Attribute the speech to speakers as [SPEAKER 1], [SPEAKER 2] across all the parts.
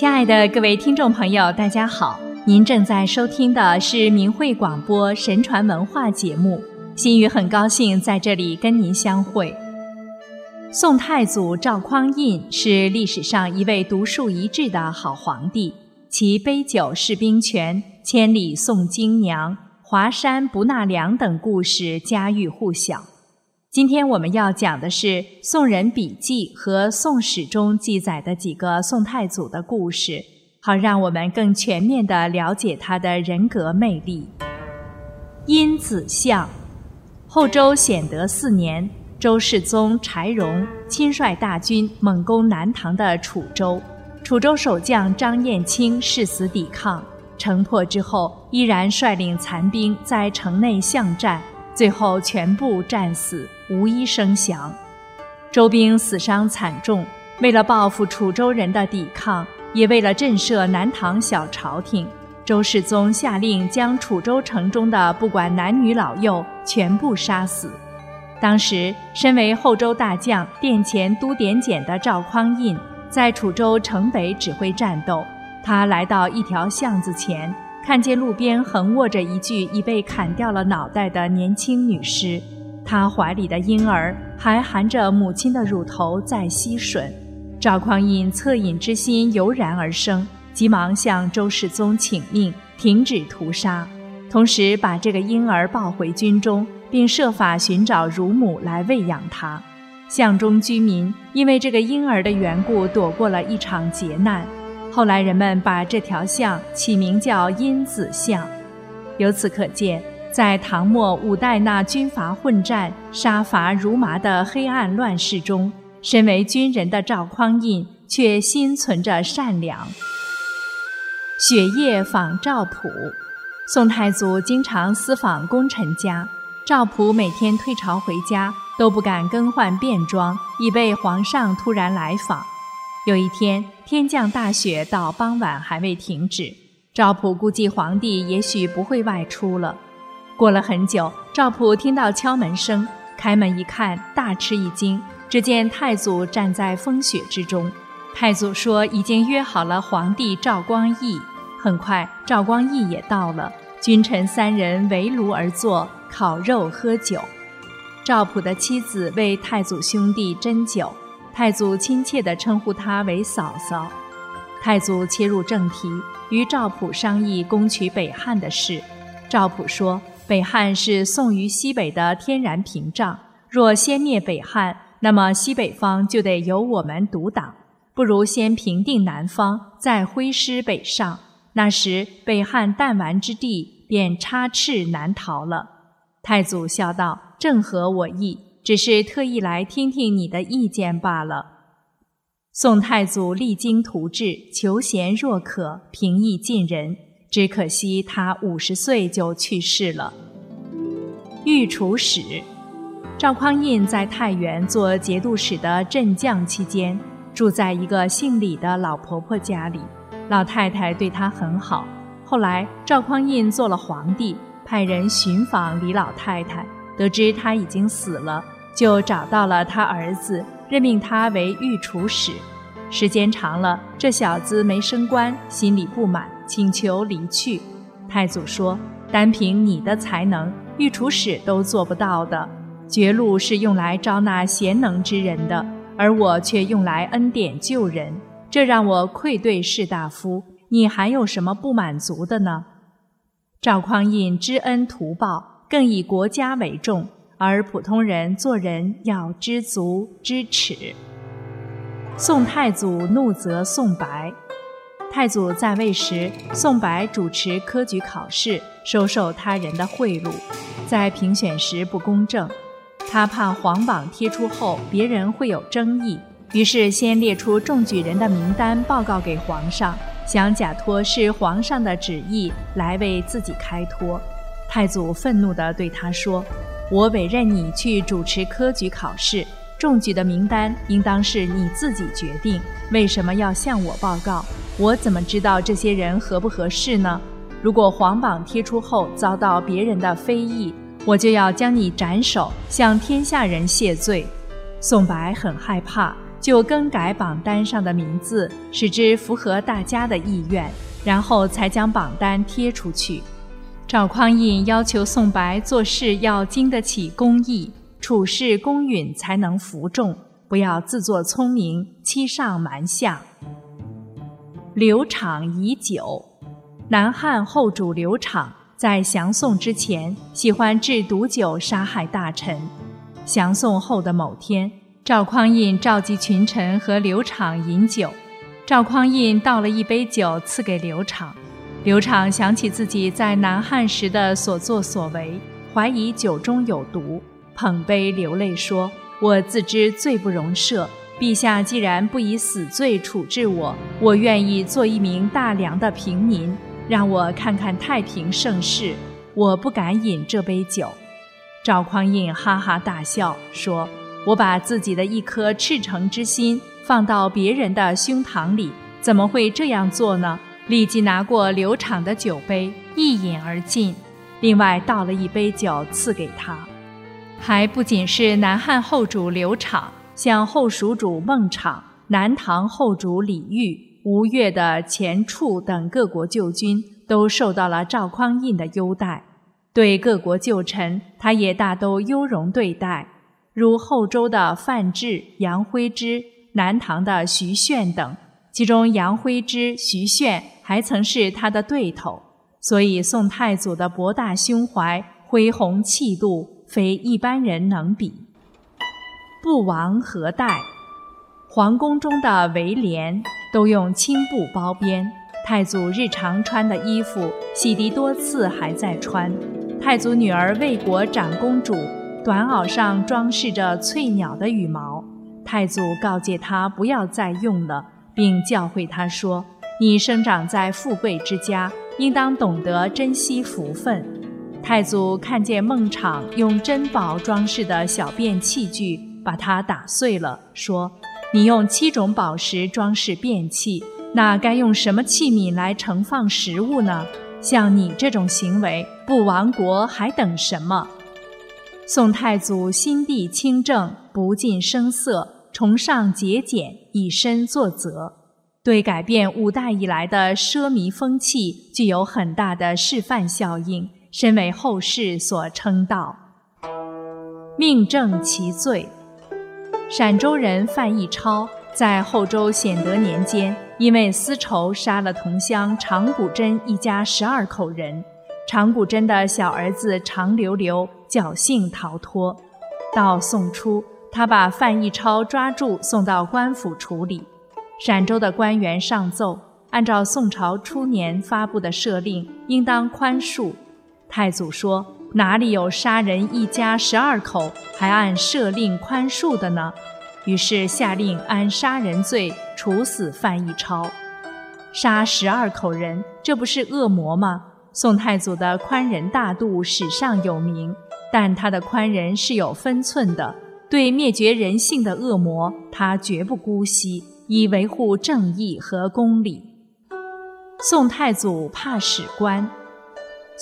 [SPEAKER 1] 亲爱的各位听众朋友，大家好！您正在收听的是明慧广播神传文化节目。心雨很高兴在这里跟您相会。宋太祖赵匡胤是历史上一位独树一帜的好皇帝，其杯酒释兵权、千里送京娘、华山不纳粮等故事家喻户晓。今天我们要讲的是《宋人笔记》和《宋史》中记载的几个宋太祖的故事，好让我们更全面地了解他的人格魅力。殷子相，后周显德四年，周世宗柴荣亲率大军猛攻南唐的楚州，楚州守将张彦卿誓死抵抗，城破之后，依然率领残兵在城内巷战。最后全部战死，无一生降。周兵死伤惨重。为了报复楚州人的抵抗，也为了震慑南唐小朝廷，周世宗下令将楚州城中的不管男女老幼全部杀死。当时，身为后周大将、殿前都点检的赵匡胤，在楚州城北指挥战斗。他来到一条巷子前。看见路边横卧着一具已被砍掉了脑袋的年轻女尸，他怀里的婴儿还含着母亲的乳头在吸吮。赵匡胤恻隐之心油然而生，急忙向周世宗请命停止屠杀，同时把这个婴儿抱回军中，并设法寻找乳母来喂养他。巷中居民因为这个婴儿的缘故，躲过了一场劫难。后来人们把这条巷起名叫殷子巷，由此可见，在唐末五代那军阀混战、杀伐如麻的黑暗乱世中，身为军人的赵匡胤却心存着善良。雪夜访赵普，宋太祖经常私访功臣家，赵普每天退朝回家都不敢更换便装，以备皇上突然来访。有一天，天降大雪，到傍晚还未停止。赵普估计皇帝也许不会外出了。过了很久，赵普听到敲门声，开门一看，大吃一惊，只见太祖站在风雪之中。太祖说已经约好了皇帝赵光义。很快，赵光义也到了，君臣三人围炉而坐，烤肉喝酒。赵普的妻子为太祖兄弟斟酒。太祖亲切地称呼她为嫂嫂。太祖切入正题，与赵普商议攻取北汉的事。赵普说：“北汉是宋于西北的天然屏障，若先灭北汉，那么西北方就得由我们独挡。不如先平定南方，再挥师北上。那时北汉弹丸之地，便插翅难逃了。”太祖笑道：“正合我意。”只是特意来听听你的意见罢了。宋太祖励精图治，求贤若渴，平易近人。只可惜他五十岁就去世了。御厨使赵匡胤在太原做节度使的镇将期间，住在一个姓李的老婆婆家里，老太太对他很好。后来赵匡胤做了皇帝，派人寻访李老太太。得知她已经死了，就找到了他儿子，任命他为御厨使。时间长了，这小子没升官，心里不满，请求离去。太祖说：“单凭你的才能，御厨使都做不到的。绝路是用来招纳贤能之人的，而我却用来恩典救人，这让我愧对士大夫。你还有什么不满足的呢？”赵匡胤知恩图报。更以国家为重，而普通人做人要知足知耻。宋太祖怒责宋白。太祖在位时，宋白主持科举考试，收受他人的贿赂，在评选时不公正。他怕皇榜贴出后别人会有争议，于是先列出中举人的名单报告给皇上，想假托是皇上的旨意来为自己开脱。太祖愤怒地对他说：“我委任你去主持科举考试，中举的名单应当是你自己决定，为什么要向我报告？我怎么知道这些人合不合适呢？如果皇榜贴出后遭到别人的非议，我就要将你斩首，向天下人谢罪。”宋白很害怕，就更改榜单上的名字，使之符合大家的意愿，然后才将榜单贴出去。赵匡胤要求宋白做事要经得起公义，处事公允，才能服众，不要自作聪明，欺上瞒下。刘昶以酒，南汉后主刘昶在降宋之前，喜欢制毒酒杀害大臣。降宋后的某天。赵匡胤召集群臣和刘昶饮酒，赵匡胤倒了一杯酒赐给刘昶。刘昶想起自己在南汉时的所作所为，怀疑酒中有毒，捧杯流泪说：“我自知罪不容赦，陛下既然不以死罪处置我，我愿意做一名大梁的平民，让我看看太平盛世。我不敢饮这杯酒。”赵匡胤哈哈大笑说。我把自己的一颗赤诚之心放到别人的胸膛里，怎么会这样做呢？立即拿过刘昶的酒杯，一饮而尽。另外倒了一杯酒赐给他。还不仅是南汉后主刘昶，像后蜀主孟昶、南唐后主李煜、吴越的钱俶等各国旧君，都受到了赵匡胤的优待。对各国旧臣，他也大都优容对待。如后周的范质、杨徽之，南唐的徐铉等，其中杨徽之、徐铉还曾是他的对头，所以宋太祖的博大胸怀、恢宏气度，非一般人能比。不王何待？皇宫中的围帘都用青布包边，太祖日常穿的衣服，洗涤多次还在穿。太祖女儿魏国长公主。短袄上装饰着翠鸟的羽毛，太祖告诫她不要再用了，并教诲她说：“你生长在富贵之家，应当懂得珍惜福分。”太祖看见孟昶用珍宝装饰的小便器具，把它打碎了，说：“你用七种宝石装饰便器，那该用什么器皿来盛放食物呢？像你这种行为，不亡国还等什么？”宋太祖心地清正，不近声色，崇尚节俭，以身作则，对改变五代以来的奢靡风气具有很大的示范效应，深为后世所称道。命正其罪。陕州人范逸超在后周显德年间，因为私仇杀了同乡常谷真一家十二口人。常谷真的小儿子常留留侥幸逃脱。到宋初，他把范逸超抓住，送到官府处理。陕州的官员上奏，按照宋朝初年发布的赦令，应当宽恕。太祖说：“哪里有杀人一家十二口还按赦令宽恕的呢？”于是下令按杀人罪处死范逸超。杀十二口人，这不是恶魔吗？宋太祖的宽仁大度史上有名，但他的宽仁是有分寸的。对灭绝人性的恶魔，他绝不姑息，以维护正义和公理。宋太祖怕史官。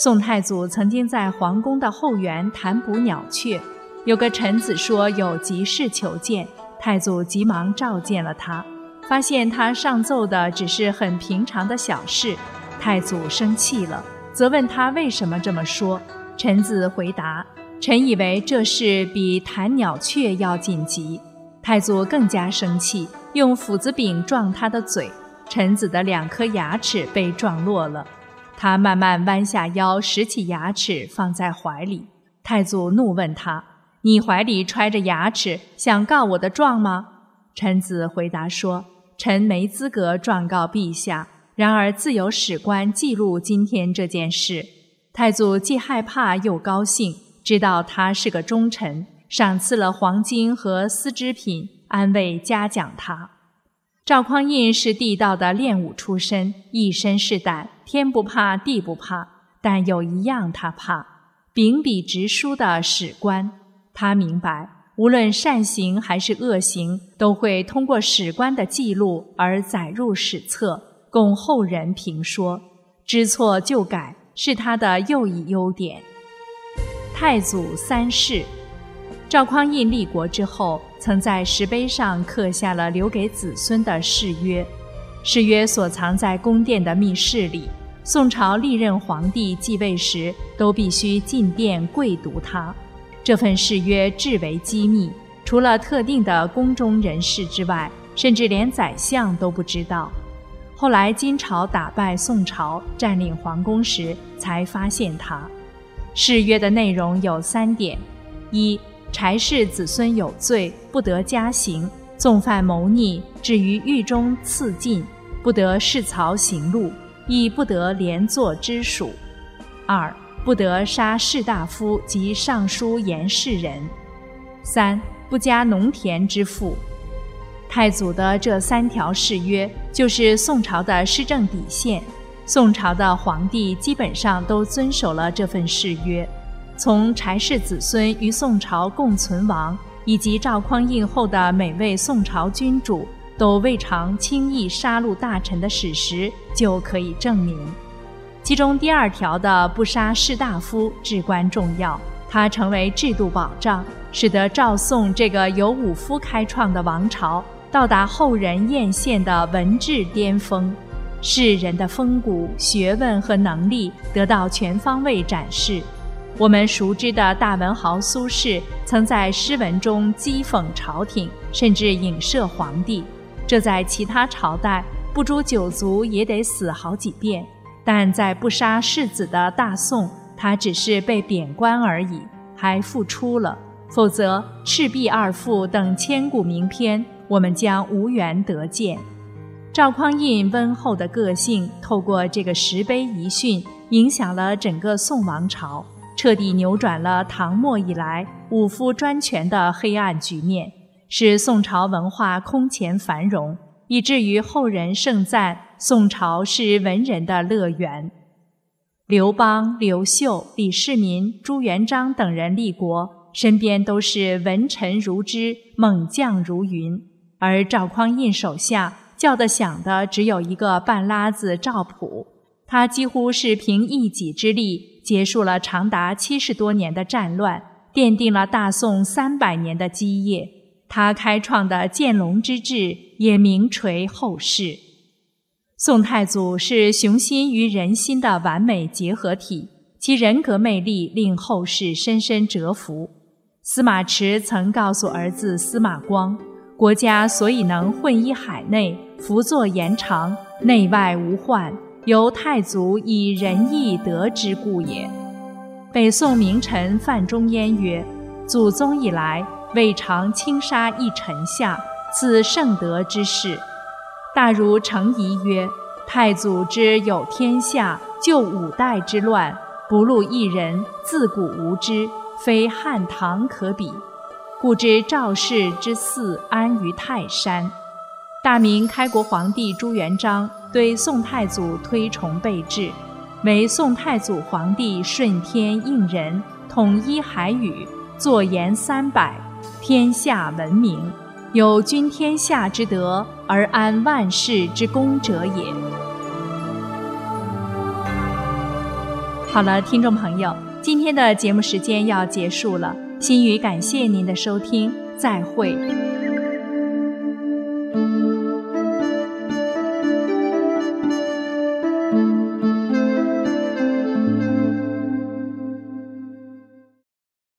[SPEAKER 1] 宋太祖曾经在皇宫的后园弹捕鸟雀，有个臣子说有急事求见，太祖急忙召见了他，发现他上奏的只是很平常的小事，太祖生气了。责问他为什么这么说，臣子回答：“臣以为这事比弹鸟雀要紧急。”太祖更加生气，用斧子柄撞他的嘴，臣子的两颗牙齿被撞落了。他慢慢弯下腰，拾起牙齿放在怀里。太祖怒问他：“你怀里揣着牙齿，想告我的状吗？”臣子回答说：“臣没资格状告陛下。”然而自有史官记录今天这件事，太祖既害怕又高兴，知道他是个忠臣，赏赐了黄金和丝织品，安慰嘉奖他。赵匡胤是地道的练武出身，一身是胆，天不怕地不怕，但有一样他怕，秉笔直书的史官。他明白，无论善行还是恶行，都会通过史官的记录而载入史册。供后人评说，知错就改是他的又一优点。太祖三世，赵匡胤立国之后，曾在石碑上刻下了留给子孙的誓约，誓约所藏在宫殿的密室里。宋朝历任皇帝继位时，都必须进殿跪读它。这份誓约至为机密，除了特定的宫中人士之外，甚至连宰相都不知道。后来金朝打败宋朝，占领皇宫时，才发现它。誓约的内容有三点：一、柴氏子孙有罪，不得加刑；纵犯谋逆，至于狱中赐禁，不得侍曹行路。亦不得连坐之属。二，不得杀士大夫及尚书言事人。三，不加农田之赋。太祖的这三条誓约，就是宋朝的施政底线。宋朝的皇帝基本上都遵守了这份誓约。从柴氏子孙与宋朝共存亡，以及赵匡胤后的每位宋朝君主。都未尝轻易杀戮大臣的史实就可以证明，其中第二条的不杀士大夫至关重要，它成为制度保障，使得赵宋这个由武夫开创的王朝到达后人艳羡的文治巅峰，世人的风骨、学问和能力得到全方位展示。我们熟知的大文豪苏轼，曾在诗文中讥讽朝廷，甚至影射皇帝。这在其他朝代，不诛九族也得死好几遍，但在不杀世子的大宋，他只是被贬官而已，还复出了。否则，赤壁二赋等千古名篇，我们将无缘得见。赵匡胤温厚的个性，透过这个石碑遗训，影响了整个宋王朝，彻底扭转了唐末以来武夫专权的黑暗局面。使宋朝文化空前繁荣，以至于后人盛赞宋朝是文人的乐园。刘邦、刘秀、李世民、朱元璋等人立国，身边都是文臣如织、猛将如云，而赵匡胤手下叫得响的只有一个半拉子赵普，他几乎是凭一己之力结束了长达七十多年的战乱，奠定了大宋三百年的基业。他开创的建隆之治也名垂后世。宋太祖是雄心与人心的完美结合体，其人格魅力令后世深深折服。司马池曾告诉儿子司马光：“国家所以能混一海内，福作延长，内外无患，由太祖以仁义德之故也。”北宋名臣范仲淹曰：“祖宗以来。”未尝轻杀一臣下，此圣德之事。大如程颐曰：“太祖之有天下，救五代之乱，不录一人，自古无之，非汉唐可比。故知赵氏之嗣安于泰山。”大明开国皇帝朱元璋对宋太祖推崇备至，为宋太祖皇帝顺天应人，统一海宇，坐言三百。天下闻名，有君天下之德而安万世之功者也。好了，听众朋友，今天的节目时间要结束了，心语感谢您的收听，再会。